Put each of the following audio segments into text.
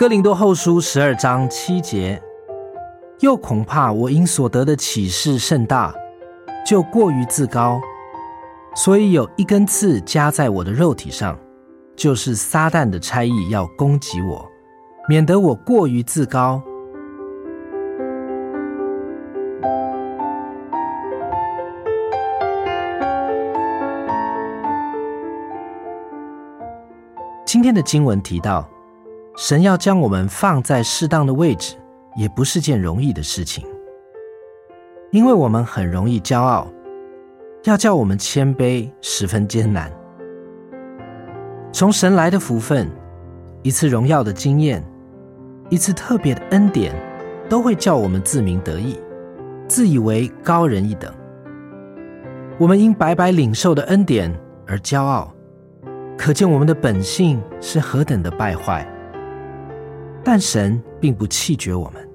哥林多后书十二章七节，又恐怕我因所得的启示甚大，就过于自高，所以有一根刺加在我的肉体上，就是撒旦的差役要攻击我，免得我过于自高。今天的经文提到，神要将我们放在适当的位置，也不是件容易的事情，因为我们很容易骄傲，要叫我们谦卑十分艰难。从神来的福分，一次荣耀的经验，一次特别的恩典，都会叫我们自鸣得意，自以为高人一等。我们因白白领受的恩典而骄傲。可见我们的本性是何等的败坏，但神并不弃绝我们，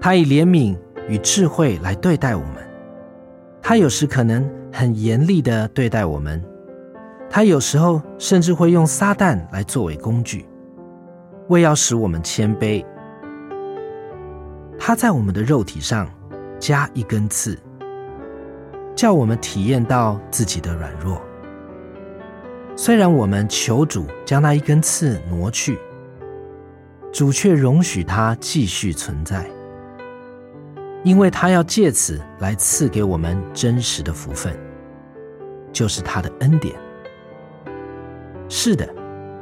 他以怜悯与智慧来对待我们。他有时可能很严厉的对待我们，他有时候甚至会用撒旦来作为工具，为要使我们谦卑。他在我们的肉体上加一根刺，叫我们体验到自己的软弱。虽然我们求主将那一根刺挪去，主却容许它继续存在，因为他要借此来赐给我们真实的福分，就是他的恩典。是的，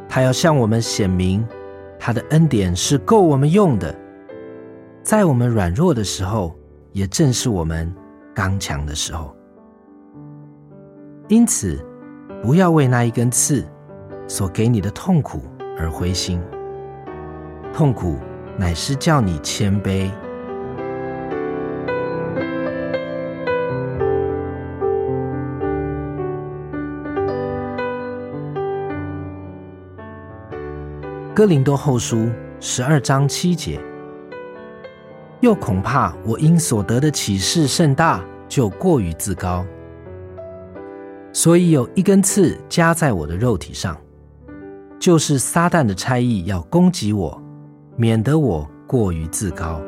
他要向我们显明，他的恩典是够我们用的，在我们软弱的时候，也正是我们刚强的时候。因此。不要为那一根刺所给你的痛苦而灰心，痛苦乃是叫你谦卑。哥林多后书十二章七节，又恐怕我因所得的启示甚大，就过于自高。所以有一根刺加在我的肉体上，就是撒旦的差役要攻击我，免得我过于自高。